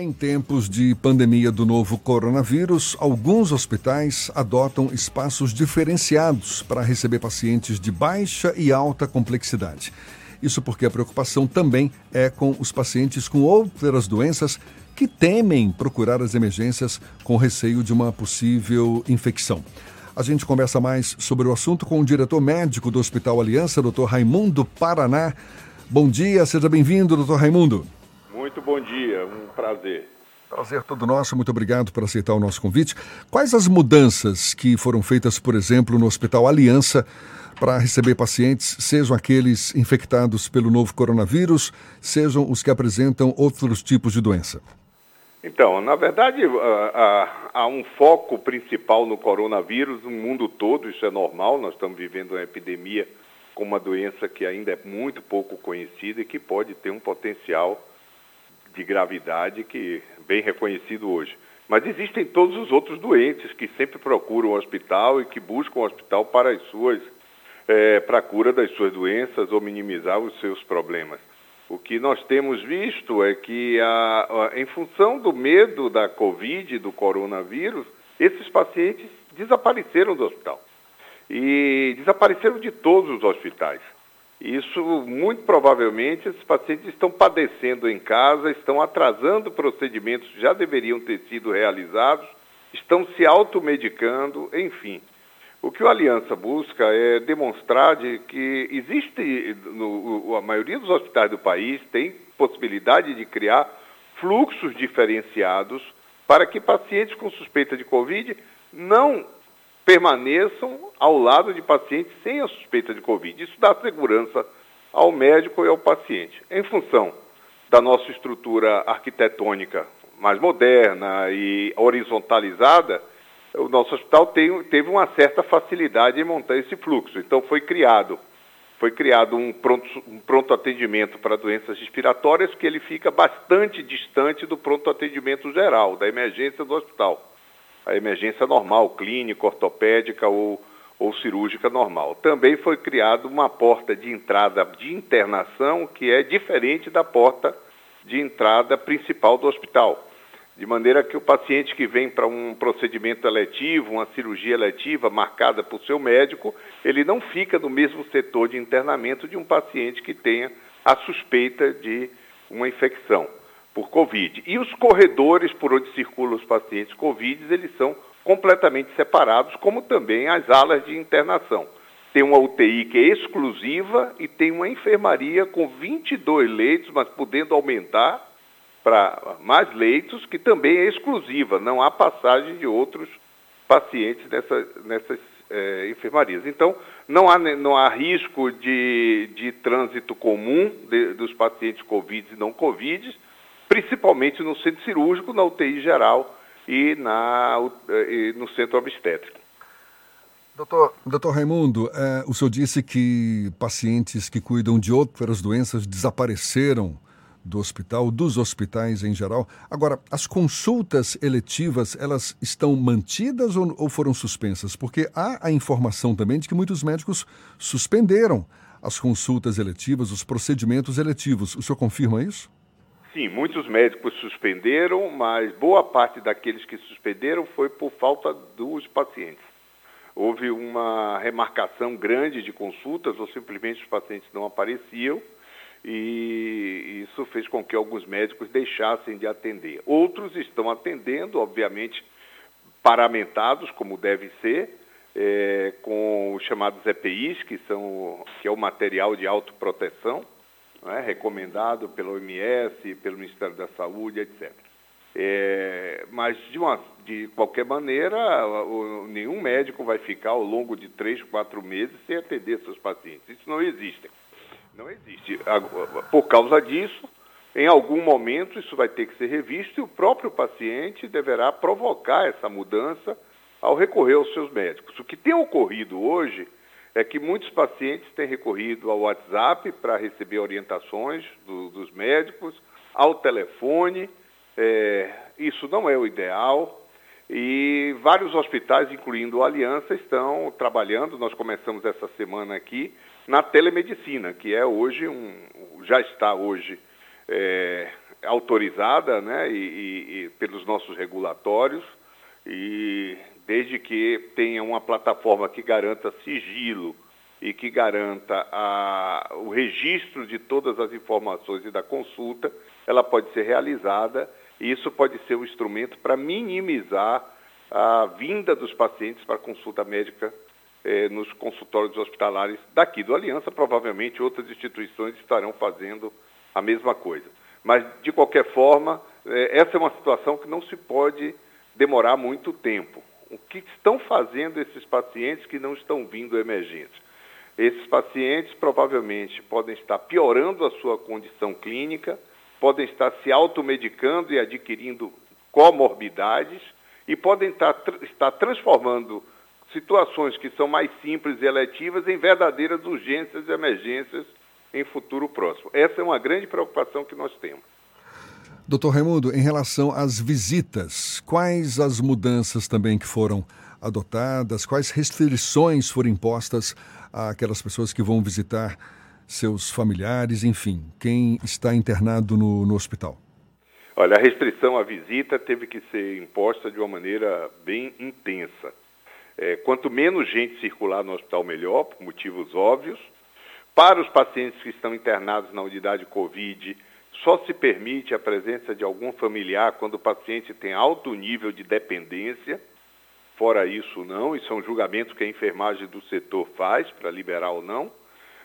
Em tempos de pandemia do novo coronavírus, alguns hospitais adotam espaços diferenciados para receber pacientes de baixa e alta complexidade. Isso porque a preocupação também é com os pacientes com outras doenças que temem procurar as emergências com receio de uma possível infecção. A gente conversa mais sobre o assunto com o diretor médico do Hospital Aliança, Dr. Raimundo Paraná. Bom dia, seja bem-vindo, doutor Raimundo. Muito bom dia, um prazer. Prazer todo nosso, muito obrigado por aceitar o nosso convite. Quais as mudanças que foram feitas, por exemplo, no Hospital Aliança para receber pacientes, sejam aqueles infectados pelo novo coronavírus, sejam os que apresentam outros tipos de doença? Então, na verdade, há um foco principal no coronavírus no mundo todo, isso é normal, nós estamos vivendo uma epidemia com uma doença que ainda é muito pouco conhecida e que pode ter um potencial de gravidade que bem reconhecido hoje. Mas existem todos os outros doentes que sempre procuram o hospital e que buscam o hospital para as suas é, para a cura das suas doenças ou minimizar os seus problemas. O que nós temos visto é que, a, a, em função do medo da Covid, do coronavírus, esses pacientes desapareceram do hospital. E desapareceram de todos os hospitais. Isso, muito provavelmente, esses pacientes estão padecendo em casa, estão atrasando procedimentos que já deveriam ter sido realizados, estão se automedicando, enfim. O que o Aliança busca é demonstrar de que existe, no, a maioria dos hospitais do país tem possibilidade de criar fluxos diferenciados para que pacientes com suspeita de Covid não permaneçam ao lado de pacientes sem a suspeita de Covid. Isso dá segurança ao médico e ao paciente. Em função da nossa estrutura arquitetônica mais moderna e horizontalizada, o nosso hospital tem, teve uma certa facilidade em montar esse fluxo. Então foi criado, foi criado um pronto, um pronto atendimento para doenças respiratórias que ele fica bastante distante do pronto atendimento geral, da emergência do hospital a emergência normal, clínica, ortopédica ou, ou cirúrgica normal. Também foi criada uma porta de entrada de internação que é diferente da porta de entrada principal do hospital. De maneira que o paciente que vem para um procedimento eletivo, uma cirurgia eletiva marcada por seu médico, ele não fica no mesmo setor de internamento de um paciente que tenha a suspeita de uma infecção por Covid. E os corredores por onde circulam os pacientes Covid, eles são completamente separados, como também as alas de internação. Tem uma UTI que é exclusiva e tem uma enfermaria com 22 leitos, mas podendo aumentar para mais leitos, que também é exclusiva, não há passagem de outros pacientes nessa, nessas é, enfermarias. Então, não há, não há risco de, de trânsito comum de, dos pacientes Covid e não Covid, principalmente no centro cirúrgico, na UTI geral e, na, e no centro obstétrico. Doutor, doutor Raimundo, é, o senhor disse que pacientes que cuidam de outras doenças desapareceram do hospital, dos hospitais em geral. Agora, as consultas eletivas, elas estão mantidas ou, ou foram suspensas? Porque há a informação também de que muitos médicos suspenderam as consultas eletivas, os procedimentos eletivos. O senhor confirma isso? Sim, muitos médicos suspenderam, mas boa parte daqueles que suspenderam foi por falta dos pacientes. Houve uma remarcação grande de consultas ou simplesmente os pacientes não apareciam e isso fez com que alguns médicos deixassem de atender. Outros estão atendendo, obviamente, paramentados, como deve ser, é, com os chamados EPIs, que, são, que é o material de autoproteção, é? recomendado pela OMS, pelo Ministério da Saúde, etc. É, mas, de, uma, de qualquer maneira, o, nenhum médico vai ficar ao longo de três, quatro meses sem atender seus pacientes. Isso não existe. Não existe. Por causa disso, em algum momento isso vai ter que ser revisto e o próprio paciente deverá provocar essa mudança ao recorrer aos seus médicos. O que tem ocorrido hoje é que muitos pacientes têm recorrido ao WhatsApp para receber orientações do, dos médicos, ao telefone. É, isso não é o ideal. E vários hospitais, incluindo a Aliança, estão trabalhando. Nós começamos essa semana aqui na telemedicina, que é hoje um, já está hoje é, autorizada né, e, e, e pelos nossos regulatórios, e desde que tenha uma plataforma que garanta sigilo e que garanta a, o registro de todas as informações e da consulta, ela pode ser realizada e isso pode ser um instrumento para minimizar a vinda dos pacientes para consulta médica eh, nos consultórios hospitalares daqui do Aliança. Provavelmente outras instituições estarão fazendo a mesma coisa. Mas, de qualquer forma, eh, essa é uma situação que não se pode demorar muito tempo. O que estão fazendo esses pacientes que não estão vindo emergentes? Esses pacientes provavelmente podem estar piorando a sua condição clínica, podem estar se automedicando e adquirindo comorbidades e podem estar, estar transformando situações que são mais simples e eletivas em verdadeiras urgências e emergências em futuro próximo. Essa é uma grande preocupação que nós temos. Doutor Raimundo, em relação às visitas, quais as mudanças também que foram adotadas, quais restrições foram impostas àquelas pessoas que vão visitar seus familiares, enfim, quem está internado no, no hospital? Olha, a restrição à visita teve que ser imposta de uma maneira bem intensa. É, quanto menos gente circular no hospital, melhor, por motivos óbvios. Para os pacientes que estão internados na unidade Covid, só se permite a presença de algum familiar quando o paciente tem alto nível de dependência. Fora isso, não. Isso é um julgamento que a enfermagem do setor faz para liberar ou não.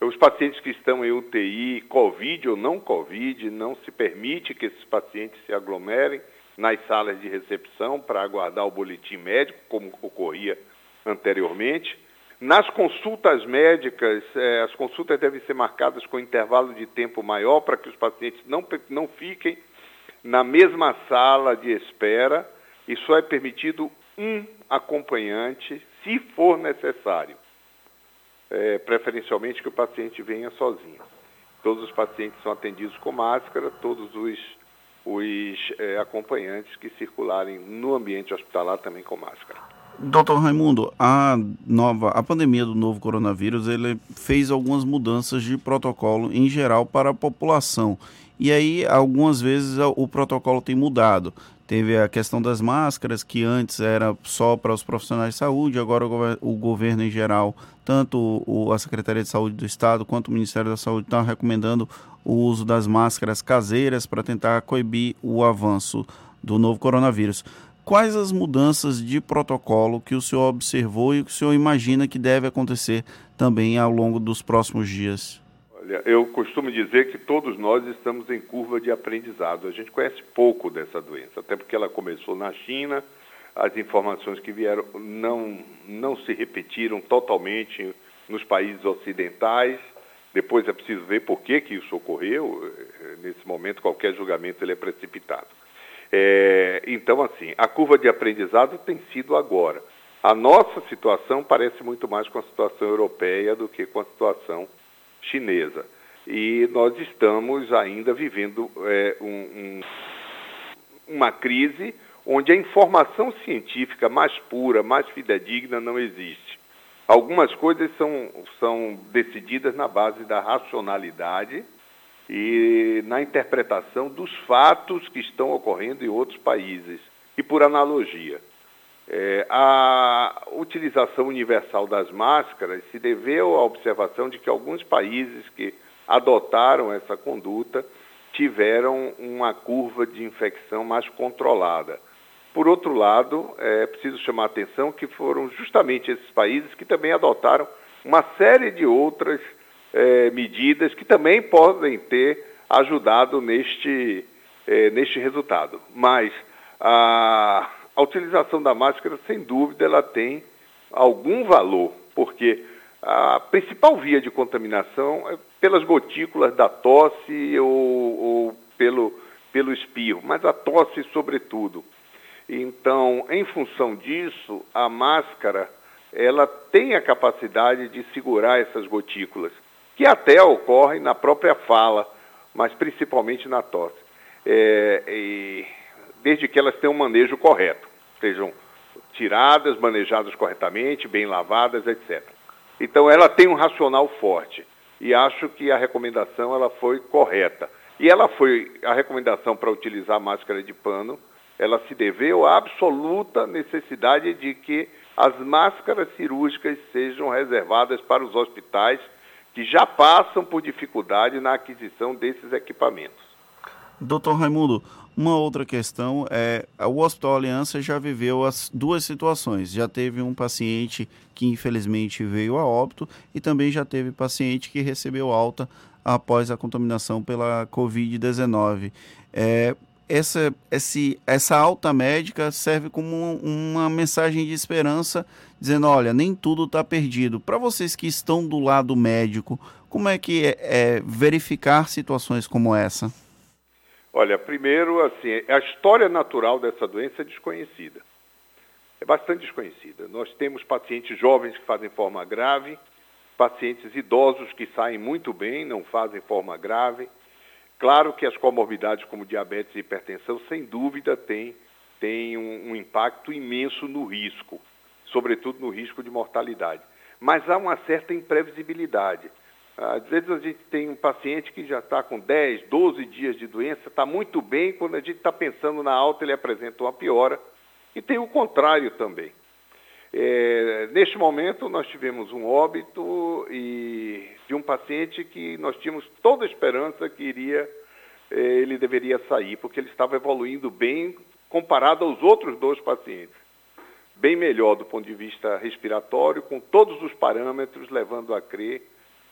Os pacientes que estão em UTI, Covid ou não Covid, não se permite que esses pacientes se aglomerem nas salas de recepção para aguardar o boletim médico, como ocorria anteriormente. Nas consultas médicas, eh, as consultas devem ser marcadas com intervalo de tempo maior para que os pacientes não, não fiquem na mesma sala de espera e só é permitido um acompanhante, se for necessário. É, preferencialmente que o paciente venha sozinho. Todos os pacientes são atendidos com máscara, todos os, os é, acompanhantes que circularem no ambiente hospitalar também com máscara. Doutor Raimundo, a nova, a pandemia do novo coronavírus, ele fez algumas mudanças de protocolo em geral para a população. E aí, algumas vezes o protocolo tem mudado. Teve a questão das máscaras, que antes era só para os profissionais de saúde, agora o, governo em geral, tanto a Secretaria de Saúde do Estado quanto o Ministério da Saúde estão recomendando o uso das máscaras caseiras para tentar coibir o avanço do novo coronavírus quais as mudanças de protocolo que o senhor observou e que o senhor imagina que deve acontecer também ao longo dos próximos dias? Olha, eu costumo dizer que todos nós estamos em curva de aprendizado. A gente conhece pouco dessa doença, até porque ela começou na China, as informações que vieram não, não se repetiram totalmente nos países ocidentais. Depois é preciso ver por que, que isso ocorreu. Nesse momento, qualquer julgamento ele é precipitado. É, então, assim, a curva de aprendizado tem sido agora. A nossa situação parece muito mais com a situação europeia do que com a situação chinesa. E nós estamos ainda vivendo é, um, um, uma crise onde a informação científica mais pura, mais fidedigna não existe. Algumas coisas são, são decididas na base da racionalidade e na interpretação dos fatos que estão ocorrendo em outros países. E por analogia, é, a utilização universal das máscaras se deveu à observação de que alguns países que adotaram essa conduta tiveram uma curva de infecção mais controlada. Por outro lado, é preciso chamar a atenção que foram justamente esses países que também adotaram uma série de outras é, medidas que também podem ter ajudado neste, é, neste resultado. Mas a, a utilização da máscara, sem dúvida, ela tem algum valor, porque a principal via de contaminação é pelas gotículas da tosse ou, ou pelo, pelo espirro, mas a tosse sobretudo. Então, em função disso, a máscara ela tem a capacidade de segurar essas gotículas que até ocorrem na própria fala, mas principalmente na tosse. É, desde que elas tenham um manejo correto, sejam tiradas, manejadas corretamente, bem lavadas, etc. Então ela tem um racional forte e acho que a recomendação ela foi correta. E ela foi, a recomendação para utilizar máscara de pano, ela se deveu à absoluta necessidade de que as máscaras cirúrgicas sejam reservadas para os hospitais que já passam por dificuldade na aquisição desses equipamentos. Doutor Raimundo, uma outra questão é o Hospital Aliança já viveu as duas situações. Já teve um paciente que infelizmente veio a óbito e também já teve paciente que recebeu alta após a contaminação pela Covid-19. É, essa, esse, essa alta médica serve como uma mensagem de esperança, dizendo: olha, nem tudo está perdido. Para vocês que estão do lado médico, como é que é, é, verificar situações como essa? Olha, primeiro, assim, a história natural dessa doença é desconhecida. É bastante desconhecida. Nós temos pacientes jovens que fazem forma grave, pacientes idosos que saem muito bem, não fazem forma grave Claro que as comorbidades como diabetes e hipertensão, sem dúvida, têm, têm um, um impacto imenso no risco, sobretudo no risco de mortalidade. Mas há uma certa imprevisibilidade. Às vezes a gente tem um paciente que já está com 10, 12 dias de doença, está muito bem, quando a gente está pensando na alta, ele apresenta uma piora. E tem o contrário também. É, neste momento, nós tivemos um óbito e de um paciente que nós tínhamos toda a esperança que iria, é, ele deveria sair, porque ele estava evoluindo bem comparado aos outros dois pacientes. Bem melhor do ponto de vista respiratório, com todos os parâmetros levando a crer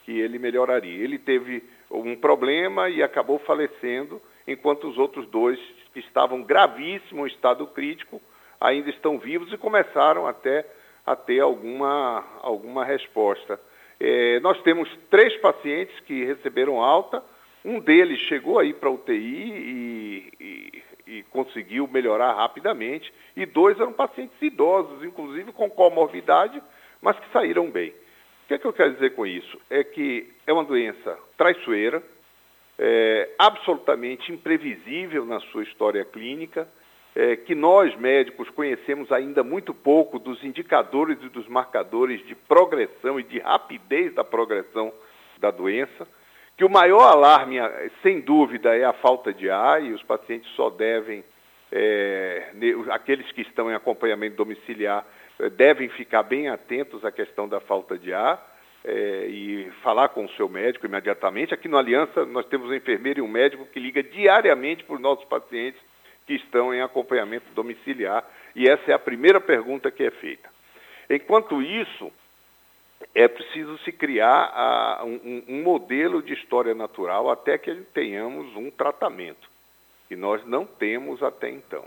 que ele melhoraria. Ele teve um problema e acabou falecendo, enquanto os outros dois estavam gravíssimo em estado crítico ainda estão vivos e começaram até a ter alguma, alguma resposta. É, nós temos três pacientes que receberam alta, um deles chegou aí para UTI e, e, e, conseguiu melhorar rapidamente, e dois eram pacientes idosos, inclusive com comorbidade, mas que saíram bem. O que, é que eu quero dizer com isso? É que é uma doença traiçoeira, é, absolutamente imprevisível na sua história clínica, é, que nós médicos conhecemos ainda muito pouco dos indicadores e dos marcadores de progressão e de rapidez da progressão da doença, que o maior alarme, sem dúvida, é a falta de ar e os pacientes só devem, é, aqueles que estão em acompanhamento domiciliar, é, devem ficar bem atentos à questão da falta de ar. É, e falar com o seu médico imediatamente. Aqui no Aliança, nós temos um enfermeiro e um médico que liga diariamente para os nossos pacientes que estão em acompanhamento domiciliar, e essa é a primeira pergunta que é feita. Enquanto isso, é preciso se criar a, um, um, modelo de história natural até que tenhamos um tratamento, que nós não temos até então.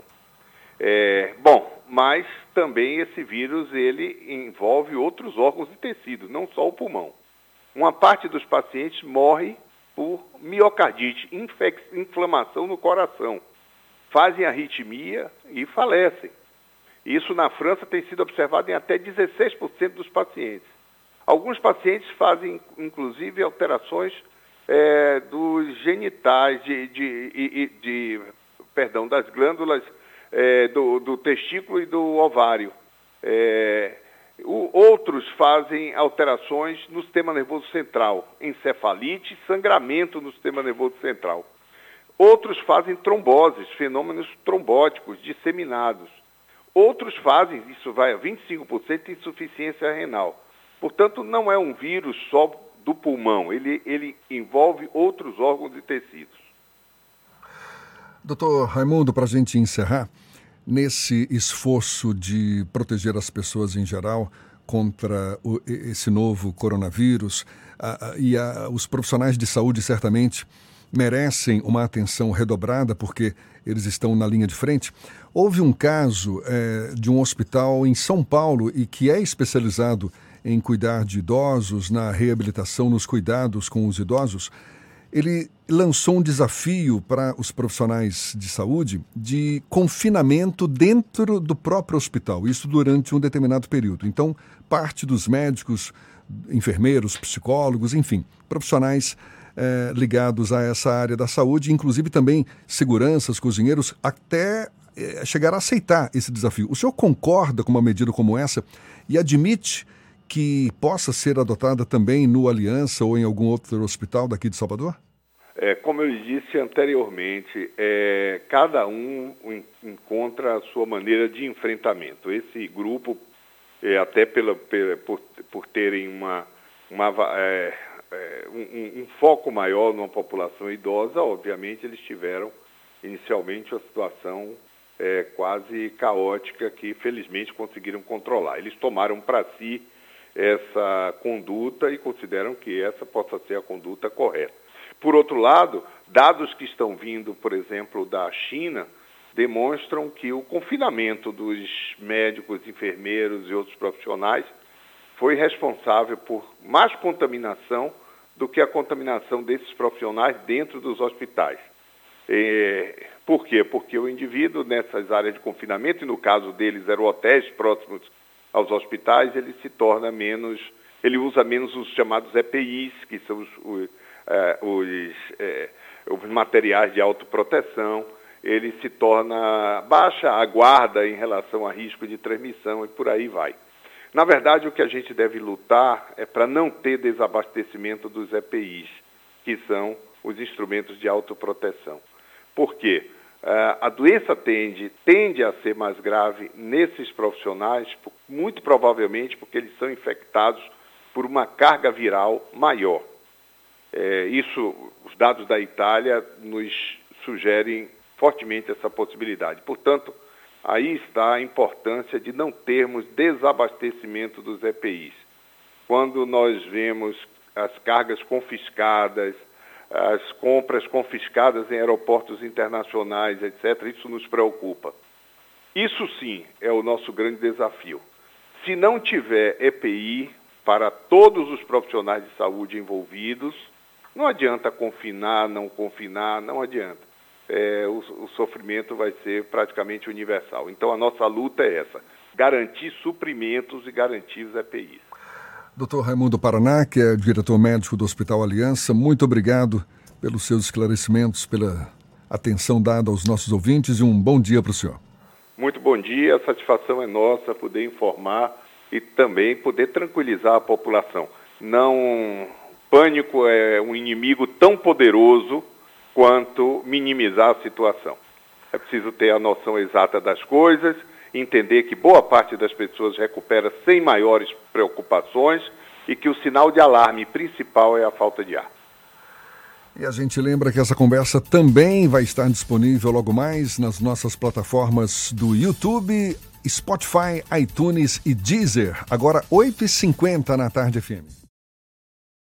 É, bom, mas também esse vírus ele envolve outros órgãos e tecidos, não só o pulmão. Uma parte dos pacientes morre por miocardite, inflamação no coração fazem arritmia e falecem. Isso na França tem sido observado em até 16% dos pacientes. Alguns pacientes fazem, inclusive, alterações é, dos genitais, de, de, de, de, perdão, das glândulas é, do, do, testículo e do ovário. É, o, outros fazem alterações no sistema nervoso central, encefalite, sangramento no sistema nervoso central. Outros fazem tromboses, fenômenos trombóticos disseminados. Outros fazem, isso vai a 25%, insuficiência renal. Portanto, não é um vírus só do pulmão, ele, ele envolve outros órgãos e tecidos. Doutor Raimundo, para a gente encerrar, nesse esforço de proteger as pessoas em geral contra o, esse novo coronavírus, a, a, e a, os profissionais de saúde certamente merecem uma atenção redobrada porque eles estão na linha de frente. Houve um caso é, de um hospital em São Paulo e que é especializado em cuidar de idosos, na reabilitação, nos cuidados com os idosos. Ele lançou um desafio para os profissionais de saúde de confinamento dentro do próprio hospital, isso durante um determinado período. Então, parte dos médicos, enfermeiros, psicólogos, enfim, profissionais é, ligados a essa área da saúde, inclusive também seguranças, cozinheiros, até é, chegar a aceitar esse desafio. O senhor concorda com uma medida como essa e admite que possa ser adotada também no Aliança ou em algum outro hospital daqui de Salvador? É, como eu disse anteriormente, é, cada um encontra a sua maneira de enfrentamento. Esse grupo, é, até pela, pela, por, por terem uma, uma é, um, um, foco maior numa população idosa, obviamente eles tiveram inicialmente uma situação é, quase caótica que felizmente conseguiram controlar. Eles tomaram para si essa conduta e consideram que essa possa ser a conduta correta. Por outro lado, dados que estão vindo, por exemplo, da China, demonstram que o confinamento dos médicos, enfermeiros e outros profissionais foi responsável por mais contaminação do que a contaminação desses profissionais dentro dos hospitais. É, por quê? Porque o indivíduo nessas áreas de confinamento, e no caso deles eram hotéis próximos aos hospitais, ele se torna menos, ele usa menos os chamados EPIs, que são os, os, é, os, é, os materiais de autoproteção, ele se torna baixa a guarda em relação a risco de transmissão e por aí vai. Na verdade, o que a gente deve lutar é para não ter desabastecimento dos EPIs, que são os instrumentos de autoproteção. Por quê? Uh, a doença tende, tende a ser mais grave nesses profissionais, muito provavelmente porque eles são infectados por uma carga viral maior. É, isso, os dados da Itália nos sugerem fortemente essa possibilidade. Portanto, aí está a importância de não termos desabastecimento dos EPIs. Quando nós vemos as cargas confiscadas, as compras confiscadas em aeroportos internacionais, etc., isso nos preocupa. Isso sim é o nosso grande desafio. Se não tiver EPI para todos os profissionais de saúde envolvidos, não adianta confinar, não confinar, não adianta. É, o, o sofrimento vai ser praticamente universal. Então a nossa luta é essa: garantir suprimentos e garantir os EPIs. Dr. Raimundo Paraná, que é diretor médico do Hospital Aliança, muito obrigado pelos seus esclarecimentos, pela atenção dada aos nossos ouvintes e um bom dia para o senhor. Muito bom dia, a satisfação é nossa poder informar e também poder tranquilizar a população. Não, pânico é um inimigo tão poderoso quanto minimizar a situação. É preciso ter a noção exata das coisas entender que boa parte das pessoas recupera sem maiores preocupações e que o sinal de alarme principal é a falta de ar. E a gente lembra que essa conversa também vai estar disponível logo mais nas nossas plataformas do YouTube, Spotify, iTunes e Deezer, agora 8h50 na tarde FM.